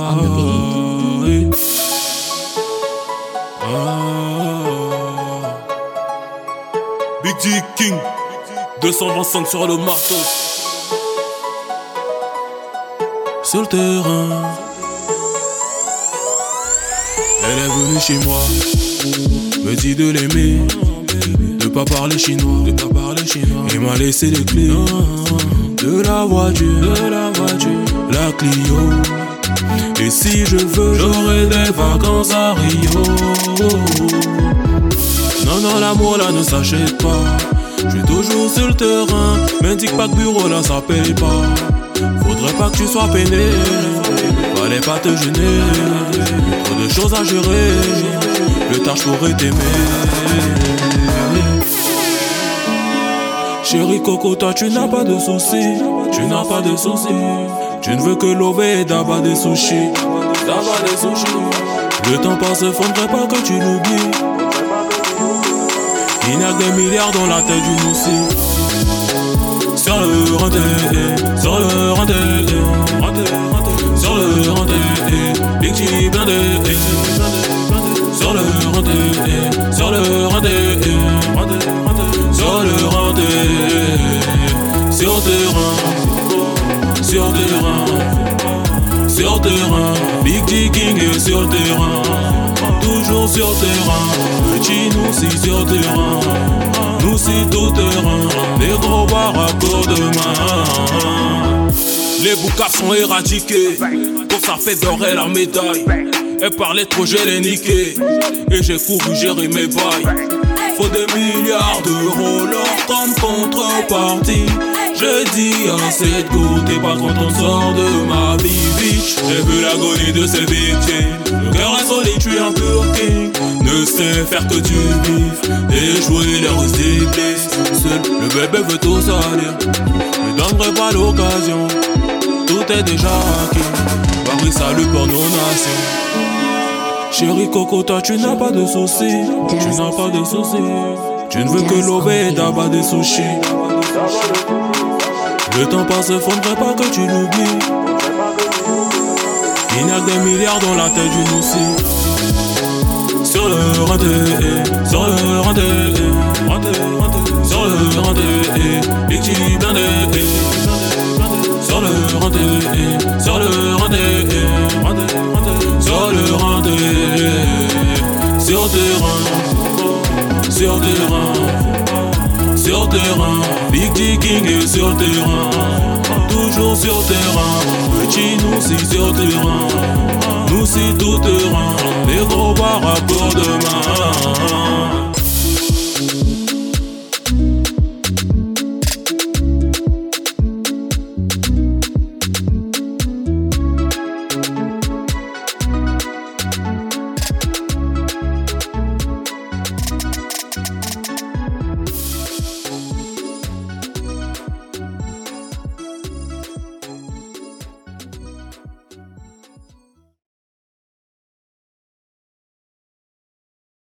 on the beat. Big King, 225 sur le marteau. Sur le terrain, elle est venue chez moi, me dit de l'aimer, de pas parler chinois, de pas parler chinois, et m'a laissé les clés de la voiture, de la voiture, la Clio. Et si je veux, j'aurai des vacances à Rio. Non, non, l'amour là ne s'achète pas. Je suis toujours sur le terrain, m'indique pas que bureau là ça paye pas. Faudrait pas que tu sois peiné, fallait pas te gêner. Trop de choses à gérer, le tâche pourrait t'aimer. Chérie Coco, toi tu n'as pas de soucis, tu n'as pas de soucis. Tu ne veux que l'ové et des sushis, d'abat des sushis. Le temps passe, faudrait pas que tu l'oublies. Il y a des milliards dans la tête du moussi. Sur le renté, sur le renté, sur le renté, Big G blindé. Big G King est sur terrain toujours sur terrain. Petit nous si sur terrain. Nous si tout terrain. Les gros barracots de main. Les boucas sont éradiqués. Pour ça fait dorer la médaille. Elle parlait trop, je l'ai niqué. Et j'ai couru gérer mes bails. Faut des milliards d'euros leur comme contrepartie. Je dis à cette go, t'es pas content, sort de ma. J'ai vu l'agonie de ces victimes. Le cœur est solide, tu es un pur king. Ne sait faire que du bif et jouer les roses Seul le bébé veut tout salir. Ne donnerai pas l'occasion. Tout est déjà acquis. Paris salut pour nos nations. Chérie Coco, toi tu n'as pas de soucis. Tu n'as pas de soucis. Tu ne veux que l'obé d'abat des sushis. Le temps passe, faudrait pas que tu l'oublies. Il y a des milliards dans la tête du moussi. Sur le renté, sur le renté, Big G King est sur terrain, toujours sur terrain, petit nous si sur terrain, nous si tout terrain, les gros barracots de main.